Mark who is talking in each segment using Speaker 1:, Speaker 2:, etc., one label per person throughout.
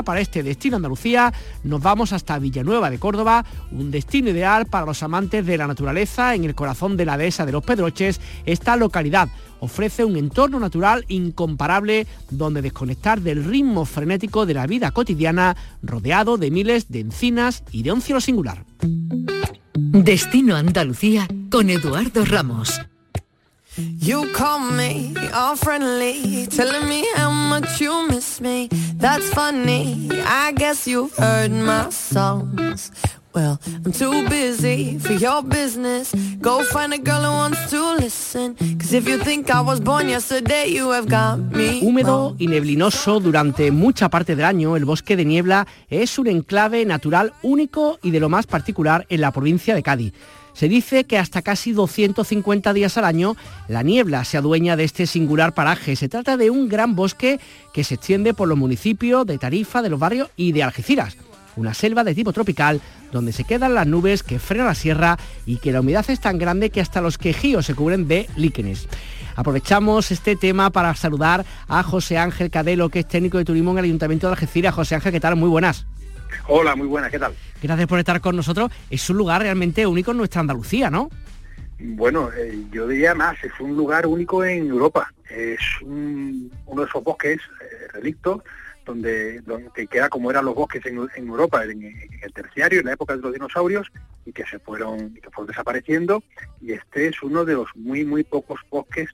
Speaker 1: para este destino Andalucía. Nos vamos hasta Villanueva de Córdoba, un destino ideal para los amantes de la naturaleza en el corazón de la dehesa de los Pedroches. Esta localidad ofrece un entorno natural incomparable donde desconectar del ritmo frenético de la vida cotidiana rodeado de miles de encinas y de un cielo singular.
Speaker 2: Destino Andalucía con Eduardo Ramos.
Speaker 3: You call me all friendly, telling me how much you miss me. That's funny, I guess you've heard my songs. Well, I'm too busy for your business. Go find a girl who wants to listen. Cause if you think I was born yesterday, you have got me.
Speaker 1: Húmedo y neblinoso durante mucha parte del año, el bosque de niebla es un enclave natural único y de lo más particular en la provincia de Cádiz. Se dice que hasta casi 250 días al año la niebla se adueña de este singular paraje. Se trata de un gran bosque que se extiende por los municipios de Tarifa, de los barrios y de Algeciras. Una selva de tipo tropical donde se quedan las nubes que frenan la sierra y que la humedad es tan grande que hasta los quejíos se cubren de líquenes. Aprovechamos este tema para saludar a José Ángel Cadelo, que es técnico de turismo en el Ayuntamiento de Algeciras. José Ángel, ¿qué tal? Muy buenas.
Speaker 4: Hola, muy buenas, ¿qué tal?
Speaker 1: Gracias por estar con nosotros. Es un lugar realmente único en nuestra Andalucía, ¿no?
Speaker 4: Bueno, eh, yo diría más, es un lugar único en Europa. Es uno de esos bosques eh, relictos donde, donde queda como eran los bosques en, Europa en, el terciario, en la época de los dinosaurios, y que se fueron, que fueron desapareciendo. Y este es uno de los muy, muy pocos bosques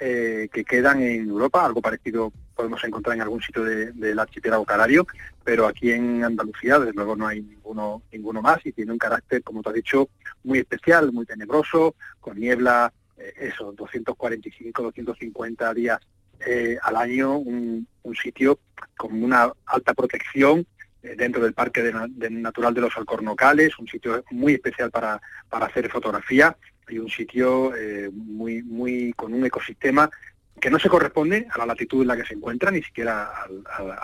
Speaker 4: eh, que quedan en Europa, algo parecido podemos encontrar en algún sitio del archipiélago canario, pero aquí en Andalucía desde luego no hay ninguno, más y tiene un carácter, como te has dicho, muy especial, muy tenebroso, con niebla, eh, eso, 245, 250 días eh, al año, un, sitio con una alta protección dentro del Parque Natural de los Alcornocales, un sitio muy especial para hacer fotografía y un sitio eh, muy, muy con un ecosistema que no se corresponde a la latitud en la que se encuentra, ni siquiera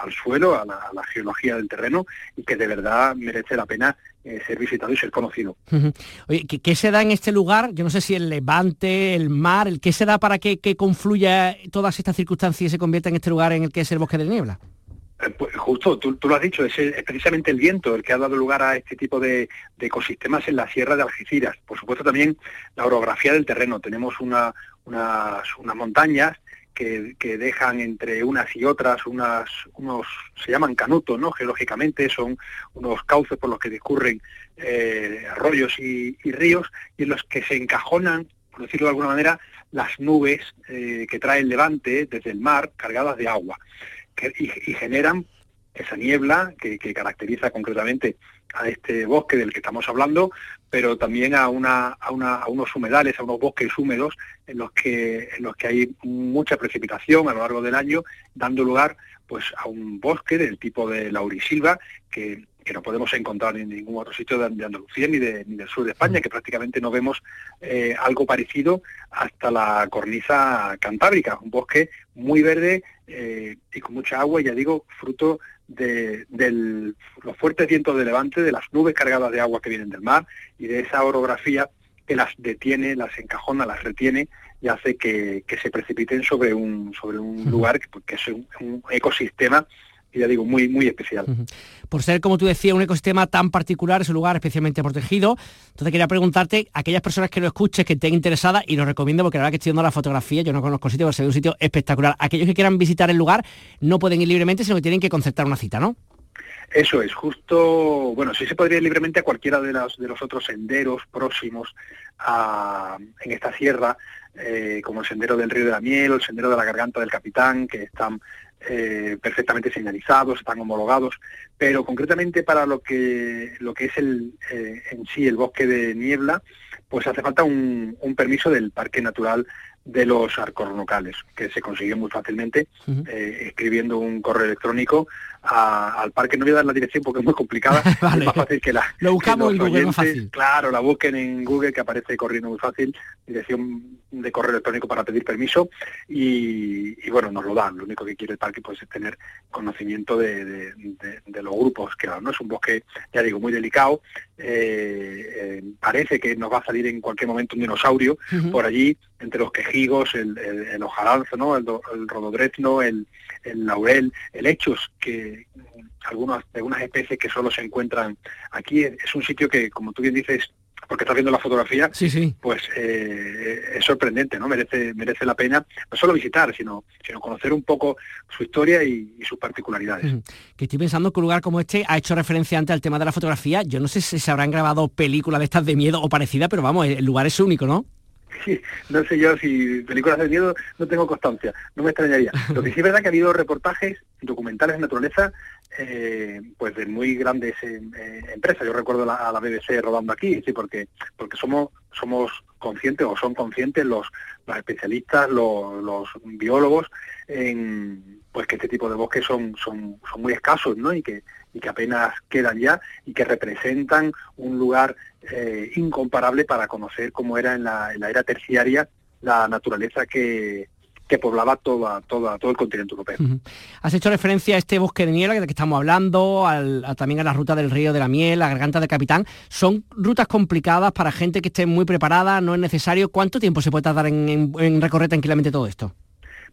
Speaker 4: al, suelo, a la, geología del terreno, y que de verdad merece la pena eh, ser visitado y ser conocido.
Speaker 1: Oye, ¿qué, se da en este lugar? Yo no sé si el levante, el mar, el, ¿qué se da para que, que confluya todas estas circunstancias y se convierta en este lugar en el que es el bosque de niebla?
Speaker 4: Eh, pues justo, tú, lo has dicho, es, precisamente el viento el que ha dado lugar a este tipo de, ecosistemas en la sierra de Algeciras. Por supuesto también la orografía del terreno. Tenemos unas, montañas que, dejan entre unas y otras unas, unos, se llaman canutos, ¿no? Geológicamente son unos cauces por los que discurren eh, arroyos y, ríos y en los que se encajonan, por decirlo de alguna manera, las nubes eh, que trae el levante desde el mar cargadas de agua y, generan esa niebla que, caracteriza concretamente a este bosque del que estamos hablando, pero también a, una, a, unos humedales, a unos bosques húmedos en los que en los que hay mucha precipitación a lo largo del año, dando lugar pues a un bosque del tipo de laurisilva que que no podemos encontrar en ningún otro sitio de, Andalucía ni, de, ni, del sur de España, que prácticamente no vemos eh, algo parecido hasta la cornisa cantábrica, un bosque muy verde eh, y con mucha agua, ya digo, fruto de, los fuertes vientos de levante, de las nubes cargadas de agua que vienen del mar y de esa orografía que las detiene, las encajona, las retiene y hace que, se precipiten sobre un, sobre un lugar que, que es un ecosistema ya digo, muy, muy especial.
Speaker 1: Por ser, como tú decías, un ecosistema tan particular, es un lugar especialmente protegido. Entonces quería preguntarte, a aquellas personas que lo escuchen, que estén interesadas, y lo recomiendo porque la verdad que estoy viendo la fotografía, yo no conozco el sitio, pero se ve un sitio espectacular. Aquellos que quieran visitar el lugar no pueden ir libremente, sino que tienen que concertar una cita, ¿no?
Speaker 4: Eso es, justo, bueno, sí se podría ir libremente a cualquiera de, las, de los otros senderos próximos en esta sierra, eh, como el sendero del río de la miel o el sendero de la garganta del capitán, que están eh, perfectamente señalizados, están homologados, pero concretamente para lo que, lo que es el, eh, en sí el bosque de niebla, pues hace falta un, un permiso del Parque Natural de los arcornocales, que se consigue muy fácilmente eh, escribiendo un correo electrónico al parque. No voy a dar la dirección porque es muy complicada, es más fácil que la...
Speaker 1: Lo buscamos en Google, fácil.
Speaker 4: Claro, la busquen en Google que aparece corriendo muy fácil, dirección de correo electrónico para pedir permiso y, bueno, nos lo dan. Lo único que quiere el parque pues, es tener conocimiento de, los grupos que no es un bosque, ya digo, muy delicado. Eh, eh, parece que nos va a salir en cualquier momento un dinosaurio por allí, entre los quejigos, el, el, el ¿no? el, el rododrezno, el, el laurel, el hechos que de algunas, de algunas especies que solo se encuentran aquí. Es un sitio que, como tú bien dices, porque estás viendo la fotografía,
Speaker 1: sí, sí.
Speaker 4: pues eh, es sorprendente, ¿no? Merece, merece la pena no solo visitar, sino, sino conocer un poco su historia y, sus particularidades.
Speaker 1: Que estoy pensando que un lugar como este ha hecho referencia antes al tema de la fotografía. Yo no sé si se habrán grabado películas de estas de miedo o parecida, pero vamos, el lugar es único, ¿no?
Speaker 4: Sí, no sé yo si películas de miedo no tengo constancia, no me extrañaría. Lo que sí es verdad que ha habido reportajes documentales de naturaleza eh, pues de muy grandes eh, eh, empresas. Yo recuerdo a la BBC rodando aquí, sí, porque porque somos somos conscientes o son conscientes los, los especialistas, los, biólogos en pues que este tipo de bosques son son, son muy escasos, ¿no? Y que y que apenas quedan ya y que representan un lugar incomparable para conocer cómo era en la, en la era terciaria la naturaleza que, que poblaba toda, toda, todo el continente europeo.
Speaker 1: Has hecho referencia a este bosque de niebla del que estamos hablando, también a la ruta del río de la miel, la garganta del capitán. Son rutas complicadas para gente que esté muy preparada, no es necesario. ¿Cuánto tiempo se puede tardar en, recorrer tranquilamente todo esto?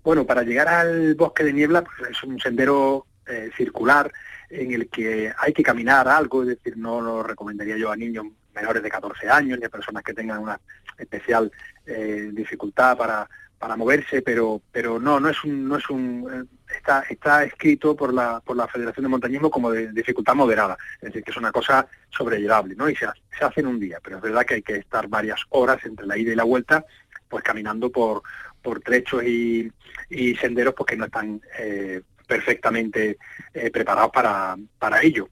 Speaker 4: Bueno, para llegar al bosque de niebla pues, es un sendero eh, circular en el que hay que caminar algo, es decir, no lo recomendaría yo a niños menores de 14 años ni a personas que tengan una especial eh, dificultad para, para moverse, pero pero no no es un no es un eh, está está escrito por la por la Federación de Montañismo como de dificultad moderada, es decir que es una cosa sobrellevable, ¿no? Y se, se hace en un día, pero es verdad que hay que estar varias horas entre la ida y la vuelta, pues caminando por por trechos y, y senderos porque no están eh, perfectamente eh, preparados para, para ello.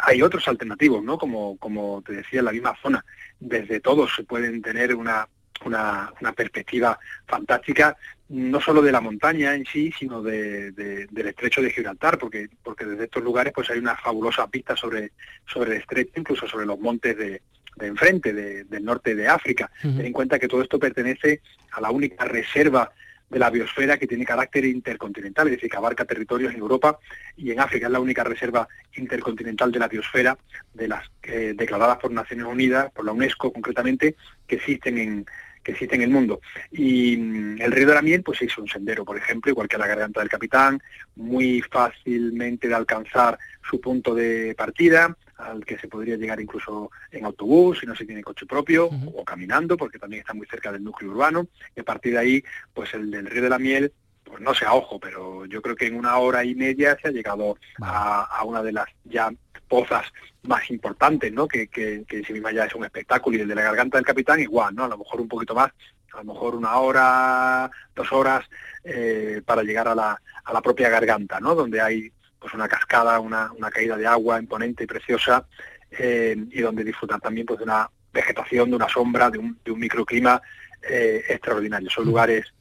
Speaker 4: hay otros alternativos, ¿no? Como, como te decía, en la misma zona. Desde todos se pueden tener una, una, perspectiva fantástica, no solo de la montaña en sí, sino de, del estrecho de Gibraltar, porque, porque desde estos lugares pues hay una fabulosa pista sobre, sobre el estrecho, incluso sobre los montes de, de enfrente, del norte de África. Ten en cuenta que todo esto pertenece a la única reserva de la biosfera que tiene carácter intercontinental, es decir, que abarca territorios en Europa y en África. Es la única reserva intercontinental de la biosfera, de las eh, declaradas por Naciones Unidas, por la UNESCO concretamente, que existen en, que existe en el mundo. Y mm, el río de la miel, pues es un sendero, por ejemplo, igual que la garganta del capitán, muy fácilmente de alcanzar su punto de partida, al que se podría llegar incluso en autobús, si no se tiene coche propio, o caminando, porque también está muy cerca del núcleo urbano, y a partir de ahí, pues el del río de la miel, pues no sé a ojo, pero yo creo que en una hora y media se ha llegado a, a una de las ya pozas más importantes, ¿no? Que, que, que si misma ya es un espectáculo y el de la garganta del capitán igual, ¿no? A lo mejor un poquito más, a lo mejor una hora, dos horas eh, para llegar a la, a la propia garganta, ¿no? Donde hay pues una cascada, una, una caída de agua imponente y preciosa eh, y donde disfrutar también pues de una vegetación, de una sombra, de un, de un microclima eh, extraordinario. Son lugares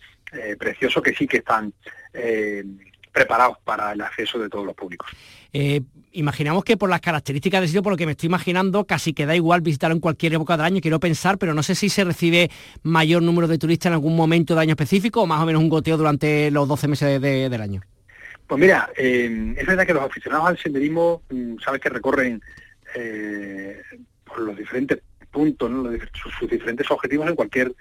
Speaker 4: preciosos que sí que están preparados para el acceso de todos los públicos.
Speaker 1: Eh, imaginamos que por las características del sitio, por lo que me estoy imaginando, casi que da igual visitarlo en cualquier época del año, quiero pensar, pero no sé si se recibe mayor número de turistas en algún momento de año específico o más o menos un goteo durante los 12 meses del año.
Speaker 4: Pues mira, eh, es verdad que los aficionados al senderismo, mm, sabes que recorren eh, por los diferentes puntos, sus, diferentes objetivos en cualquier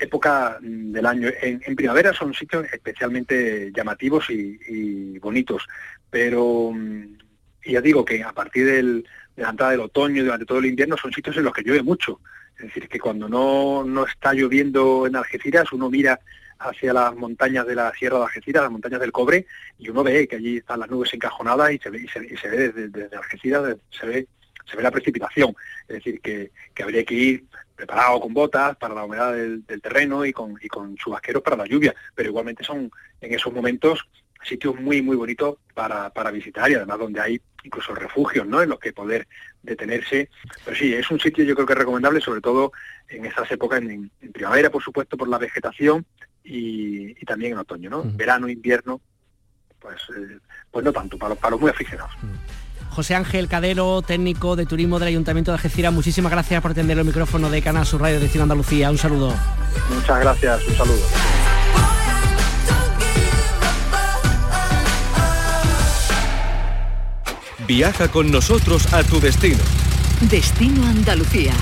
Speaker 4: época mm, del año. En, primavera son sitios especialmente llamativos y, bonitos, pero mm, ya digo que a partir del, de la entrada del otoño, durante todo el invierno, son sitios en los que llueve mucho. Es decir, que cuando no, no está lloviendo en Algeciras, uno mira hacia las montañas de la Sierra de Algeciras, las montañas del Cobre, y uno ve que allí están las nubes encajonadas y se ve, y se, ve desde, desde Algeciras, se ve se ve la precipitación. Es decir, que, que habría que ir preparado con botas para la humedad del, terreno y con, y con chubasqueros para la lluvia, pero igualmente son en esos momentos sitios muy muy bonitos para, para visitar y además donde hay incluso refugios ¿no? en los que poder detenerse. Pero sí, es un sitio yo creo que es recomendable, sobre todo en esas épocas, en, primavera por supuesto por la vegetación y, también en otoño, ¿no? Verano, invierno, pues, eh, pues no tanto, para, para los muy aficionados.
Speaker 1: José Ángel Cadero, técnico de turismo del Ayuntamiento de Algeciras, muchísimas gracias por atender el micrófono de Canal Sur Radio Destino Andalucía. Un saludo.
Speaker 4: Muchas gracias, un saludo.
Speaker 5: Viaja con nosotros a tu destino.
Speaker 2: Destino Andalucía.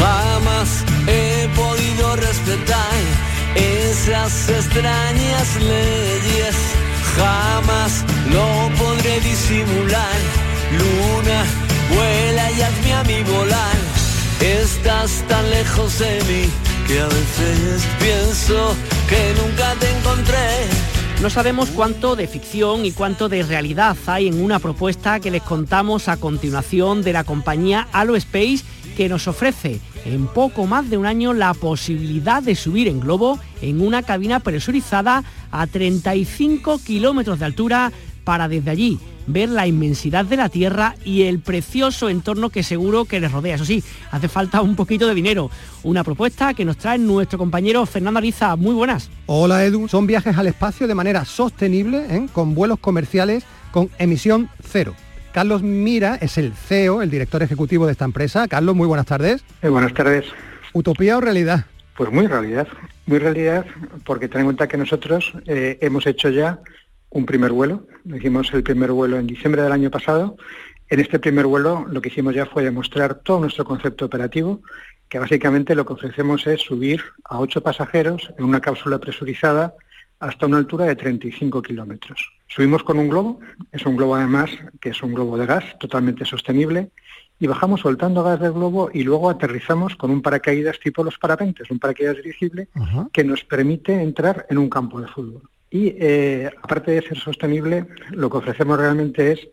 Speaker 6: Jamás he podido respetar esas extrañas leyes jamás lo podré disimular. Luna, vuela y hazme a mí volar. Estás tan lejos de mí que a veces pienso que nunca te encontré.
Speaker 1: No sabemos cuánto de ficción y cuánto de realidad hay en una propuesta que les contamos a continuación de la compañía Space que nos ofrece en poco más de un año la posibilidad de subir en globo en una cabina presurizada a 35 kilómetros de altura para desde allí ver la inmensidad de la Tierra y el precioso entorno que seguro que les rodea. Eso sí, hace falta un poquito de dinero. Una propuesta que nos trae nuestro compañero Fernando Ariza. Muy buenas.
Speaker 7: Hola Edu, son viajes al espacio de manera sostenible, ¿eh? con vuelos comerciales con emisión cero. Carlos Mira es el CEO, el director ejecutivo de esta empresa. Carlos, muy buenas tardes.
Speaker 8: Eh, buenas tardes.
Speaker 7: ¿Utopía o realidad?
Speaker 8: Pues muy realidad, muy realidad, porque ten en cuenta que nosotros eh, hemos hecho ya un primer vuelo, hicimos el primer vuelo en diciembre del año pasado. En este primer vuelo lo que hicimos ya fue demostrar todo nuestro concepto operativo, que básicamente lo que ofrecemos es subir a ocho pasajeros en una cápsula presurizada hasta una altura de 35 kilómetros. Subimos con un globo, es un globo además que es un globo de gas totalmente sostenible, y bajamos soltando gas del globo y luego aterrizamos con un paracaídas tipo los parapentes, un paracaídas dirigible que nos permite entrar en un campo de fútbol. Y eh, aparte de ser sostenible, lo que ofrecemos realmente es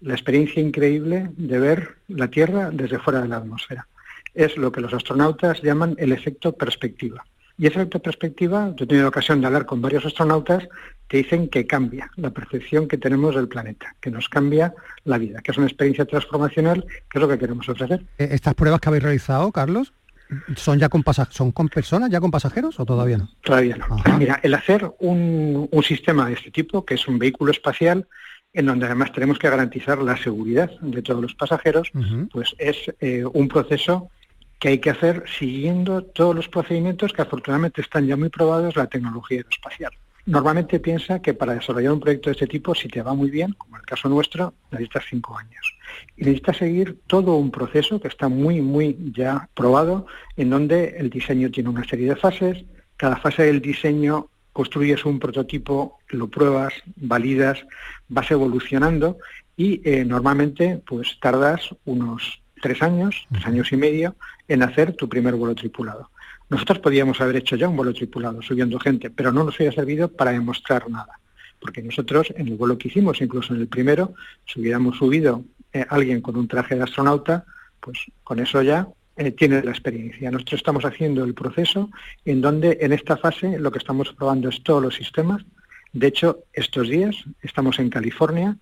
Speaker 8: la experiencia increíble de ver la Tierra desde fuera de la atmósfera. Es lo que los astronautas llaman el efecto perspectiva. Y ese efecto perspectiva, yo he tenido ocasión de hablar con varios astronautas que dicen que cambia la percepción que tenemos del planeta, que nos cambia la vida, que es una experiencia transformacional, que es lo que queremos ofrecer.
Speaker 7: Eh, ¿Estas pruebas que habéis realizado, Carlos, son ya con son con personas, ya con pasajeros o todavía no?
Speaker 8: Todavía no. Mira, el hacer un, sistema de este tipo, que es un vehículo espacial, en donde además tenemos que garantizar la seguridad de todos los pasajeros, pues es eh, un proceso que hay que hacer siguiendo todos los procedimientos que afortunadamente están ya muy probados la tecnología aeroespacial. Normalmente piensa que para desarrollar un proyecto de este tipo, si te va muy bien, como el caso nuestro, necesitas cinco años. Y necesitas seguir todo un proceso que está muy, muy ya probado, en donde el diseño tiene una serie de fases. Cada fase del diseño construyes un prototipo, lo pruebas, validas, vas evolucionando y eh, normalmente pues tardas unos tres años, tres años y medio, en hacer tu primer vuelo tripulado. Nosotros podíamos haber hecho ya un vuelo tripulado subiendo gente, pero no nos hubiera servido para demostrar nada. Porque nosotros en el vuelo que hicimos, incluso en el primero, si hubiéramos subido eh, alguien con un traje de astronauta, pues con eso ya eh, tiene la experiencia. Nosotros estamos haciendo el proceso en donde en esta fase lo que estamos probando es todos los sistemas. De hecho, estos días estamos en California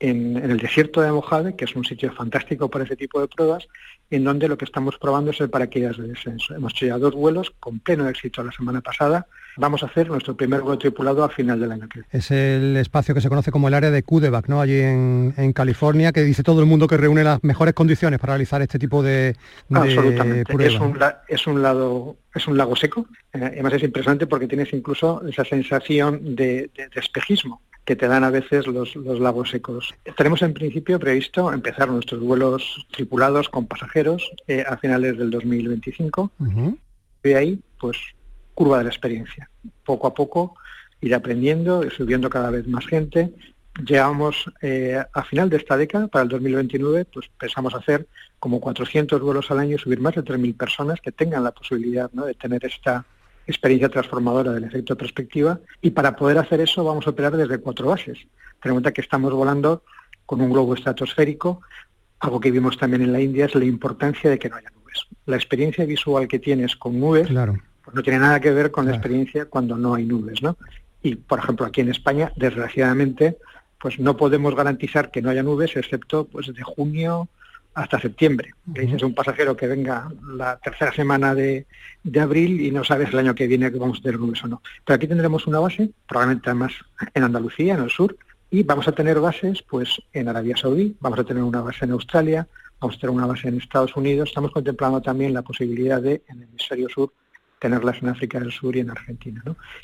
Speaker 8: en, el desierto de Mojave, que es un sitio fantástico para ese tipo de pruebas, en donde lo que estamos probando es el paracaídas de descenso. Hemos hecho ya dos vuelos con pleno éxito la semana pasada. Vamos a hacer nuestro primer vuelo tripulado a final del año que
Speaker 7: Es el espacio que se conoce como el área de Kudeback, ¿no? Allí en, California, que dice todo el mundo que reúne las mejores condiciones para realizar este tipo de,
Speaker 8: Absolutamente. Es un, es un lado es un lago seco. Eh, además es impresionante porque tienes incluso esa sensación de espejismo que te dan a veces los, lagos secos. Tenemos en principio previsto empezar nuestros vuelos tripulados con pasajeros eh, a finales del 2025. Y ahí, pues, curva de la experiencia. Poco a poco ir aprendiendo, y subiendo cada vez más gente. Llegamos eh, a final de esta década, para el 2029, pues pensamos hacer como 400 vuelos al año y subir más de 3.000 personas que tengan la posibilidad de tener esta experiencia transformadora del efecto perspectiva y para poder hacer eso vamos a operar desde cuatro bases. Ten en cuenta que estamos volando con un globo estratosférico, algo que vimos también en la India es la importancia de que no haya nubes. La experiencia visual que tienes con nubes pues no tiene nada que ver con la experiencia cuando no hay nubes, ¿no? Y por ejemplo aquí en España, desgraciadamente, pues no podemos garantizar que no haya nubes excepto pues de junio hasta septiembre. Que dices un pasajero que venga la tercera semana de, abril y no sabes el año que viene que vamos a tener nubes o no. Pero aquí tendremos una base, probablemente además en Andalucía, en el sur, y vamos a tener bases pues en Arabia Saudí, vamos a tener una base en Australia, vamos a tener una base en Estados Unidos, estamos contemplando también la posibilidad de, en el hemisferio sur, tenerlas en África del Sur y en Argentina.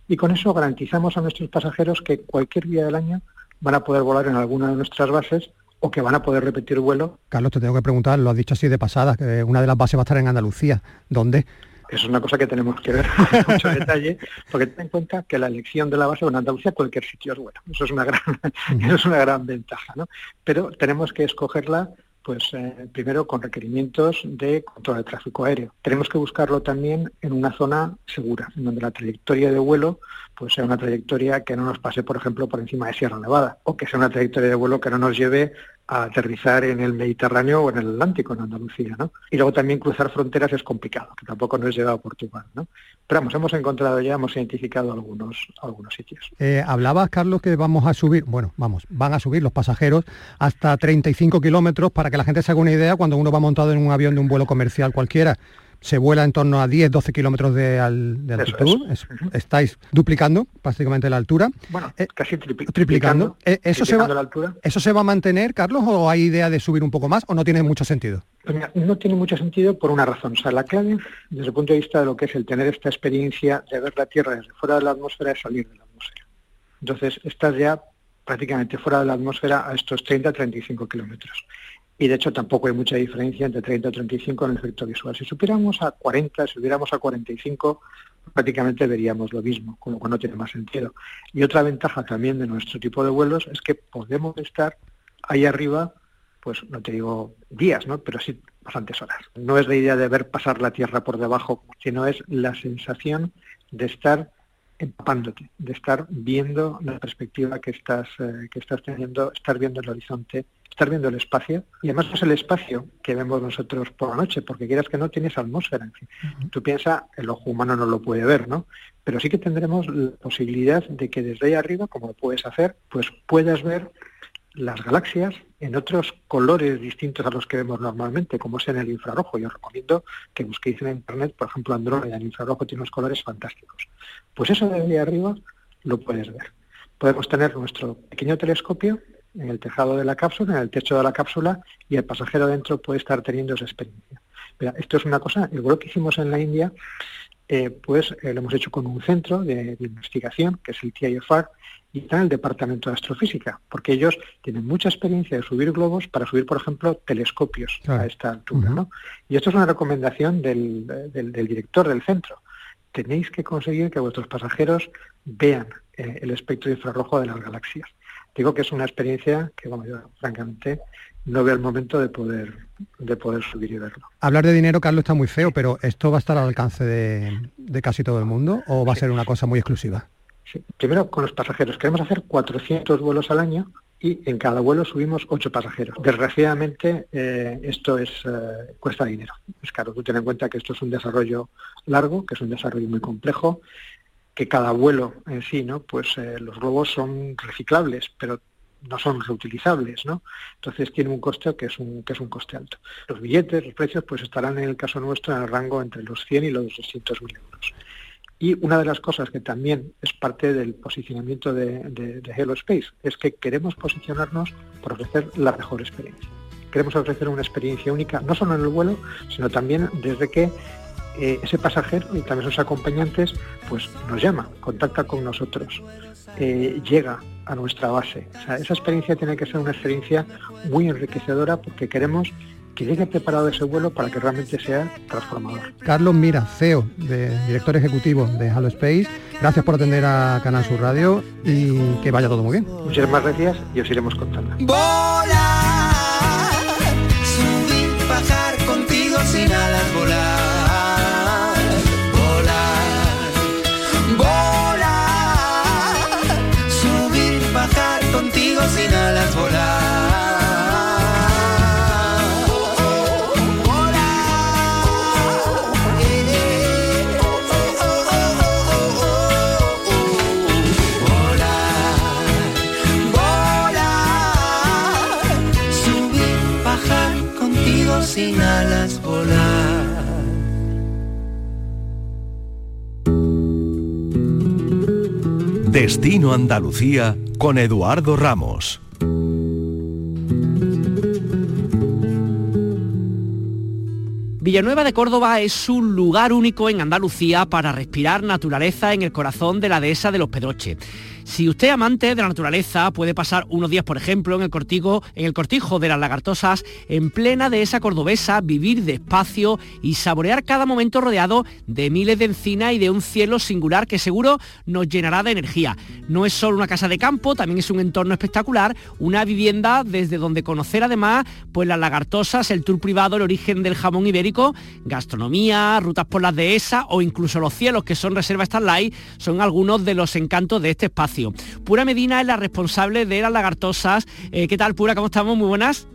Speaker 8: Y con eso garantizamos a nuestros pasajeros que cualquier día del año van a poder volar en alguna de nuestras bases o que van a poder repetir vuelo.
Speaker 7: Carlos, te tengo que preguntar, lo has dicho así de pasada, que una de las bases va a estar en Andalucía. ¿Dónde?
Speaker 8: es una cosa que tenemos que ver con mucho detalle, porque ten en cuenta que la elección de la base en Andalucía cualquier sitio es bueno. Eso es una gran, eso es una gran ventaja, ¿no? Pero tenemos que escogerla pues eh, primero con requerimientos de control de tráfico aéreo. Tenemos que buscarlo también en una zona segura, en donde la trayectoria de vuelo pues sea una trayectoria que no nos pase, por ejemplo, por encima de Sierra Nevada, o que sea una trayectoria de vuelo que no nos lleve a aterrizar en el Mediterráneo o en el Atlántico, en Andalucía, ¿no? Y luego también cruzar fronteras es complicado, que tampoco nos lleva a Portugal, ¿no? Pero vamos, hemos encontrado ya, hemos identificado algunos, algunos sitios.
Speaker 7: Eh, hablabas, Carlos, que vamos a subir, bueno, vamos, van a subir los pasajeros hasta 35 kilómetros para que la gente se haga una idea cuando uno va montado en un avión de un vuelo comercial cualquiera se vuela en torno a 10-12 kilómetros de, altitud. Estáis duplicando prácticamente la altura.
Speaker 8: Bueno, eh, casi triplicando.
Speaker 7: Eh, ¿Eso, se va, la altura. ¿Eso se va a mantener, Carlos, o hay idea de subir un poco más o no tiene mucho sentido?
Speaker 8: Pues no tiene mucho sentido por una razón. O sea, la clave, desde el punto de vista de lo que es el tener esta experiencia de ver la Tierra desde fuera de la atmósfera, es salir de la atmósfera. Entonces, estás ya prácticamente fuera de la atmósfera a estos 30-35 kilómetros y de hecho tampoco hay mucha diferencia entre 30 y 35 en el efecto visual. Si supiéramos a 40, si subiéramos a 45, prácticamente veríamos lo mismo, con lo no tiene más sentido. Y otra ventaja también de nuestro tipo de vuelos es que podemos estar ahí arriba, pues no te digo días, ¿no? pero sí bastantes horas. No es la idea de ver pasar la Tierra por debajo, sino es la sensación de estar empapándote, de estar viendo la perspectiva que estás, eh, que estás teniendo, estar viendo el horizonte estar viendo el espacio, y además es el espacio que vemos nosotros por la noche, porque quieras que no tienes atmósfera. En fin. Tú piensas, el ojo humano no lo puede ver, ¿no? Pero sí que tendremos la posibilidad de que desde ahí arriba, como lo puedes hacer, pues puedas ver las galaxias en otros colores distintos a los que vemos normalmente, como es en el infrarrojo. Yo recomiendo que busquéis en internet, por ejemplo, Andrómeda en infrarrojo tiene unos colores fantásticos. Pues eso de ahí arriba lo puedes ver. Podemos tener nuestro pequeño telescopio en el tejado de la cápsula, en el techo de la cápsula, y el pasajero dentro puede estar teniendo esa experiencia. esto es una cosa, el vuelo que hicimos en la India, eh, pues eh, lo hemos hecho con un centro de, investigación, que es el TIFR, y está en el Departamento de Astrofísica, porque ellos tienen mucha experiencia de subir globos para subir, por ejemplo, telescopios a esta altura. ¿no? Y esto es una recomendación del, del, director del centro. Tenéis que conseguir que vuestros pasajeros vean eh, el espectro infrarrojo de las galaxias digo que es una experiencia que, bueno, yo francamente no veo el momento de poder, de poder subir y verlo.
Speaker 7: Hablar de dinero, Carlos, está muy feo, pero ¿esto va a estar al alcance de, casi todo el mundo o va a ser una cosa muy exclusiva?
Speaker 8: Sí. Primero, con los pasajeros. Queremos hacer 400 vuelos al año y en cada vuelo subimos 8 pasajeros. Desgraciadamente, eh, esto es eh, cuesta dinero. Es caro. Tú ten en cuenta que esto es un desarrollo largo, que es un desarrollo muy complejo que cada vuelo en sí, ¿no? Pues eh, los globos son reciclables, pero no son reutilizables, ¿no? Entonces tiene un coste que es un, que es un coste alto. Los billetes, los precios, pues estarán en el caso nuestro en el rango entre los 100 y los 200 mil euros. Y una de las cosas que también es parte del posicionamiento de, Hello Space es que queremos posicionarnos por ofrecer la mejor experiencia. Queremos ofrecer una experiencia única, no solo en el vuelo, sino también desde que eh, ese pasajero y también sus acompañantes pues nos llama, contacta con nosotros, eh, llega a nuestra base. esa experiencia tiene que ser una experiencia muy enriquecedora porque queremos que llegue preparado ese vuelo para que realmente sea transformador.
Speaker 7: Carlos Mira, CEO, de, director ejecutivo de Halo Space, gracias por atender a Canal Sur Radio y que vaya todo muy bien.
Speaker 8: Muchísimas gracias y os iremos contando.
Speaker 6: bajar contigo sin alas, volar.
Speaker 5: Destino Andalucía con Eduardo Ramos.
Speaker 1: Villanueva de Córdoba es un lugar único en Andalucía para respirar naturaleza en el corazón de la dehesa de los Pedroches. Si usted amante de la naturaleza puede pasar unos días, por ejemplo, en el cortijo, en el cortijo de las lagartosas, en plena dehesa cordobesa, vivir despacio y saborear cada momento rodeado de miles de encinas y de un cielo singular que seguro nos llenará de energía. No es solo una casa de campo, también es un entorno espectacular, una vivienda desde donde conocer además pues las lagartosas, el tour privado, el origen del jamón ibérico, gastronomía, rutas por las dehesas o incluso los cielos que son reserva Starlight son algunos de los encantos de este espacio. Pura Medina es la responsable de las lagartosas. Eh, ¿Qué tal, Pura? ¿Cómo estamos? Muy buenas.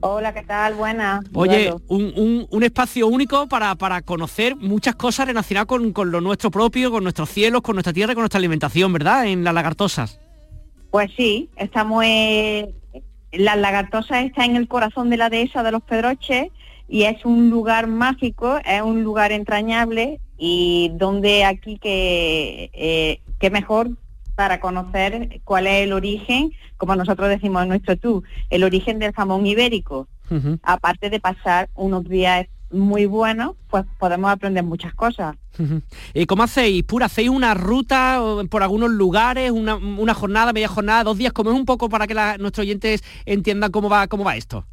Speaker 9: Hola, ¿qué tal? Buenas.
Speaker 1: Oye, un, espacio único para, para, conocer muchas cosas relacionadas con, con, lo nuestro propio, con nuestros cielos, con nuestra tierra y con nuestra alimentación, ¿verdad? En las lagartosas.
Speaker 9: Pues sí, estamos en... Las lagartosas está en el corazón de la dehesa de los Pedroches y es un lugar mágico, es un lugar entrañable y donde aquí que, eh, que mejor para conocer cuál es el origen, como nosotros decimos en nuestro tú, el origen del jamón ibérico. Aparte de pasar unos días muy buenos, pues podemos aprender muchas cosas.
Speaker 1: ¿Y cómo hacéis? ¿Pura hacéis una ruta por algunos lugares, una, una, jornada, media jornada, dos días? como es un poco para que nuestros oyentes entiendan cómo va, cómo va esto?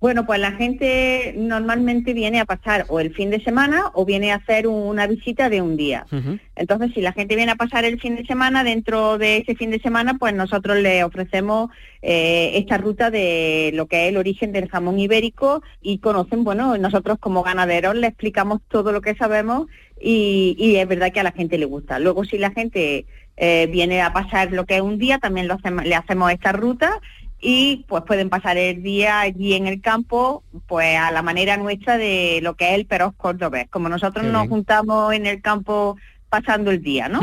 Speaker 9: Bueno, pues la gente normalmente viene a pasar o el fin de semana o viene a hacer una visita de un día. Entonces, si la gente viene a pasar el fin de semana, dentro de ese fin de semana, pues nosotros le ofrecemos eh, esta ruta de lo que es el origen del jamón ibérico y conocen, bueno, nosotros como ganaderos le explicamos todo lo que sabemos y, es verdad que a la gente le gusta. Luego, si la gente eh, viene a pasar lo que es un día, también lo le hacemos esta ruta y pues pueden pasar el día allí en el campo, pues a la manera nuestra de lo que es el peros cordobés, como nosotros nos juntamos en el campo pasando el día, ¿no?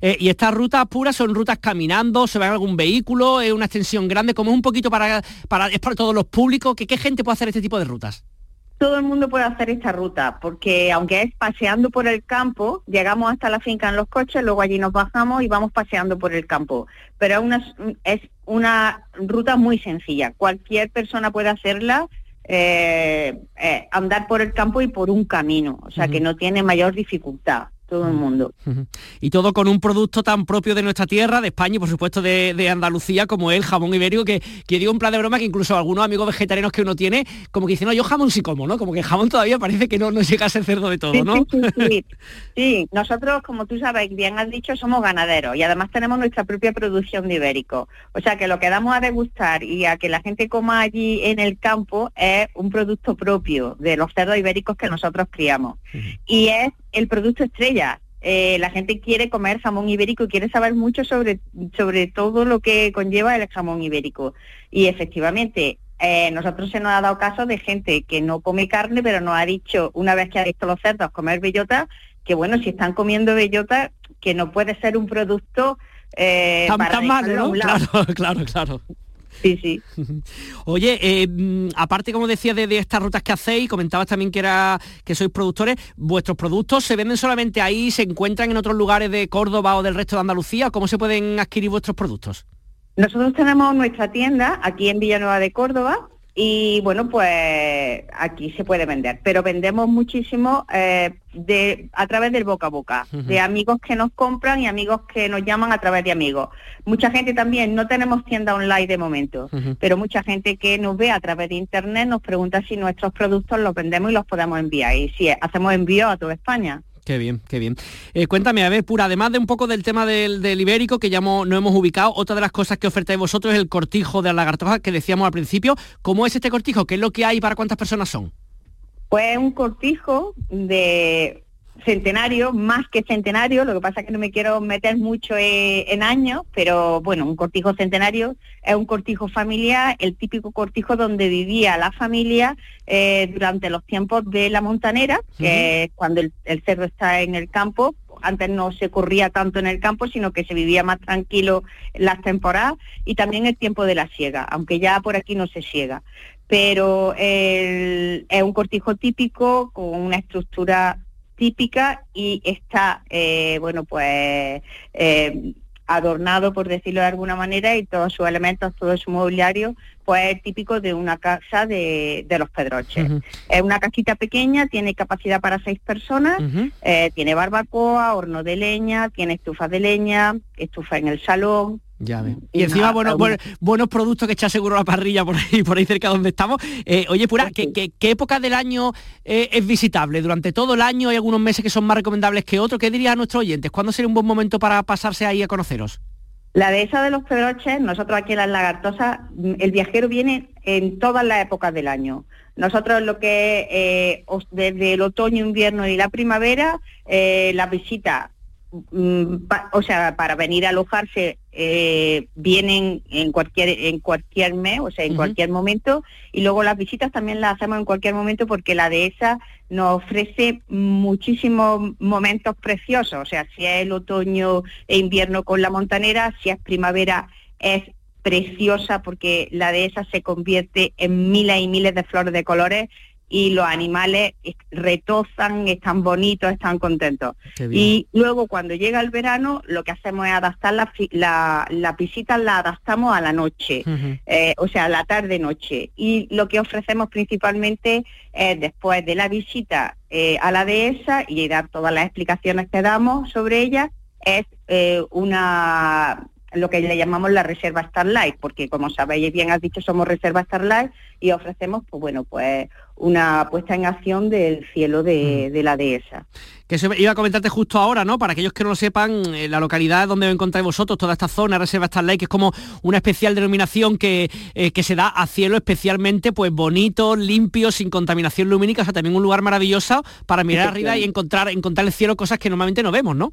Speaker 1: Eh, y estas rutas puras son rutas caminando, se va en algún vehículo, es una extensión grande, como es un poquito para, para, es para todos los públicos, ¿qué, ¿qué gente puede hacer este tipo de rutas?
Speaker 9: Todo el mundo puede hacer esta ruta, porque aunque es paseando por el campo, llegamos hasta la finca en los coches, luego allí nos bajamos y vamos paseando por el campo. Pero es una, es una ruta muy sencilla, cualquier persona puede hacerla, eh, eh, andar por el campo y por un camino, o sea que no tiene mayor dificultad todo el mundo.
Speaker 1: Y todo con un producto tan propio de nuestra tierra, de España y por supuesto de, Andalucía, como el jamón ibérico, que, que digo un plan de broma que incluso algunos amigos vegetarianos que uno tiene, como que dicen, no, yo jamón sí como, ¿no? Como que el jamón todavía parece que no, no llega a ser cerdo de todo, ¿no?
Speaker 9: Sí, nosotros, como tú sabes, bien has dicho, somos ganaderos y además tenemos nuestra propia producción de ibérico. O sea que lo que damos a degustar y a que la gente coma allí en el campo es un producto propio de los cerdos ibéricos que nosotros criamos. Y es el producto estrella. Eh, la gente quiere comer jamón ibérico y quiere saber mucho sobre, sobre todo lo que conlleva el jamón ibérico. Y efectivamente, eh, nosotros se nos ha dado caso de gente que no come carne, pero nos ha dicho, una vez que ha visto los cerdos comer bellota, que bueno, si están comiendo bellota, que no puede ser un producto
Speaker 1: eh, tan, malo, Claro, claro, claro.
Speaker 9: Sí, sí.
Speaker 1: Oye, eh, mm, aparte, como decía, de, estas rutas que hacéis, comentabas también que era que sois productores, ¿vuestros productos se venden solamente ahí, se encuentran en otros lugares de Córdoba o del resto de Andalucía? ¿Cómo se pueden adquirir vuestros productos?
Speaker 9: Nosotros tenemos nuestra tienda aquí en Villanueva de Córdoba, y bueno, pues aquí se puede vender, pero vendemos muchísimo eh, de, a través del boca a boca, de amigos que nos compran y amigos que nos llaman a través de amigos. Mucha gente también, no tenemos tienda online de momento, pero mucha gente que nos ve a través de internet nos pregunta si nuestros productos los vendemos y los podemos enviar. Y si hacemos envío a toda España.
Speaker 1: Qué bien, qué bien. Eh, cuéntame, a ver, Pura, además de un poco del tema del, ibérico, que ya no hemos ubicado, otra de las cosas que ofertáis vosotros es el cortijo de la lagartoja que decíamos al principio. ¿Cómo es este cortijo? ¿Qué es lo que hay para cuántas personas son?
Speaker 9: Pues un cortijo de centenario, más que centenario, lo que pasa es que no me quiero meter mucho eh, en años, pero bueno, un cortijo centenario es un cortijo familiar, el típico cortijo donde vivía la familia eh, durante los tiempos de la montanera, que es cuando el, cerdo está en el campo, antes no se corría tanto en el campo, sino que se vivía más tranquilo las temporadas y también el tiempo de la siega, aunque ya por aquí no se siega. Pero es un cortijo típico con una estructura típica y está, eh, bueno, pues eh, adornado, por decirlo de alguna manera, y todos sus elementos, todo su mobiliario, pues típico de una casa de, los Pedroches. Es una casita pequeña, tiene capacidad para seis personas, eh, tiene barbacoa, horno de leña, tiene estufa de leña, estufa en el salón,
Speaker 1: ya Y, encima bueno, buenos productos que echa seguro la parrilla por ahí, por ahí cerca donde estamos. Eh, oye, Pura, ¿qué, qué, época del año eh, es visitable? ¿Durante todo el año hay algunos meses que son más recomendables que otros? ¿Qué diría a nuestros oyentes? ¿Cuándo sería un buen momento para pasarse ahí a conoceros?
Speaker 9: La dehesa de los Pedroches, nosotros aquí en las Lagartosas, mm, el viajero viene en todas las épocas del año. Nosotros lo que eh, desde el otoño, invierno y la primavera, eh, las visitas Mm, o sea, para venir a alojarse eh, vienen en cualquier en cualquier mes, o sea, en cualquier momento, y luego las visitas también las hacemos en cualquier momento porque la dehesa nos ofrece muchísimos momentos preciosos, o sea, si es el otoño e invierno con la montanera, si es primavera es preciosa porque la dehesa se convierte en miles y miles de flores de colores y los animales retozan, están bonitos, están contentos. Y luego cuando llega el verano, lo que hacemos es adaptar la, la, la visita, la adaptamos a la noche, eh, o sea, a la tarde-noche. Y lo que ofrecemos principalmente es después de la visita eh, a la dehesa y dar todas las explicaciones que damos sobre ella, es eh, una lo que le llamamos la reserva Starlight, porque como sabéis bien has dicho, somos reserva Starlight y ofrecemos, pues bueno, pues una puesta en acción del cielo de, mm. la dehesa.
Speaker 1: Que eso iba a comentarte justo ahora, ¿no? Para aquellos que no lo sepan, eh, la localidad donde encontráis vosotros, toda esta zona, Reserva Starlight, que es como una especial denominación que, eh, que se da a cielo especialmente pues bonito, limpio, sin contaminación lumínica, o sea, también un lugar maravilloso para mirar arriba y encontrar, encontrar el cielo cosas que normalmente no vemos, ¿no?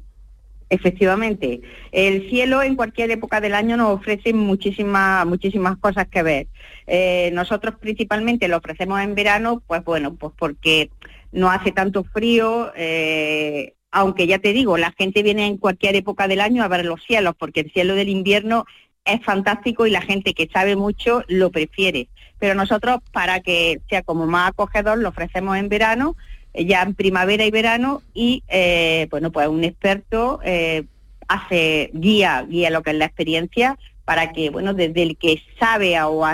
Speaker 9: Efectivamente, el cielo en cualquier época del año nos ofrece muchísimas muchísimas cosas que ver. Eh, nosotros principalmente lo ofrecemos en verano, pues bueno, pues porque no hace tanto frío, eh, aunque ya te digo, la gente viene en cualquier época del año a ver los cielos, porque el cielo del invierno es fantástico y la gente que sabe mucho lo prefiere. Pero nosotros, para que sea como más acogedor, lo ofrecemos en verano ya en primavera y verano y eh, bueno pues un experto eh, hace guía guía lo que es la experiencia para que bueno desde el que sabe o,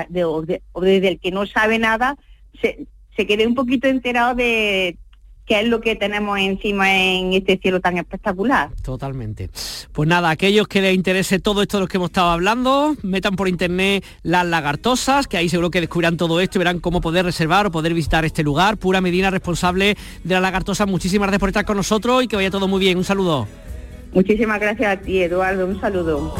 Speaker 9: desde el que no sabe nada se, se quede un poquito enterado de qué es lo que tenemos encima en este cielo tan espectacular.
Speaker 1: Totalmente. Pues nada, aquellos que les interese todo esto de lo que hemos estado hablando, metan por internet las lagartosas, que ahí seguro que descubrirán todo esto y verán cómo poder reservar o poder visitar este lugar. Pura Medina, responsable de la lagartosa, muchísimas gracias por estar con nosotros y que vaya todo muy bien. Un saludo.
Speaker 9: Muchísimas gracias a ti, Eduardo. Un saludo.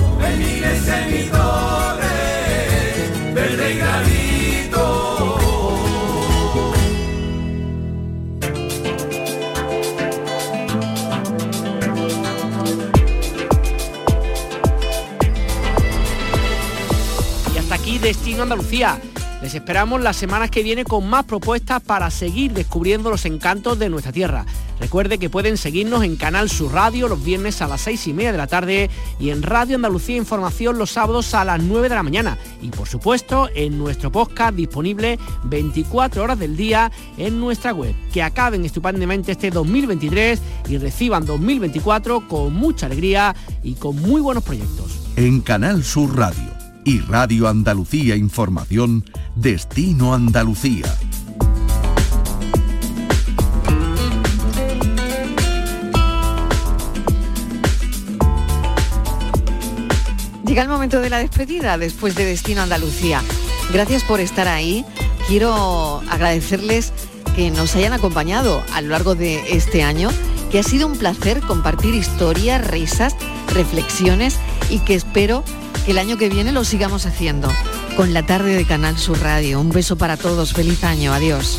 Speaker 1: Aquí Destino Andalucía. Les esperamos las semanas que vienen con más propuestas para seguir descubriendo los encantos de nuestra tierra. Recuerde que pueden seguirnos en Canal Sur Radio los viernes a las seis y media de la tarde y en Radio Andalucía Información los sábados a las 9 de la mañana. Y por supuesto en nuestro podcast disponible 24 horas del día en nuestra web. Que acaben estupendamente este 2023 y reciban 2024 con mucha alegría y con muy buenos proyectos.
Speaker 5: En Canal Sur Radio y Radio Andalucía Información, Destino Andalucía.
Speaker 2: Llega el momento de la despedida después de Destino Andalucía. Gracias por estar ahí. Quiero agradecerles que nos hayan acompañado a lo largo de este año, que ha sido un placer compartir historias, risas, reflexiones y que espero que el año que viene lo sigamos haciendo con la tarde de Canal Sur Radio. Un beso para todos, feliz año, adiós.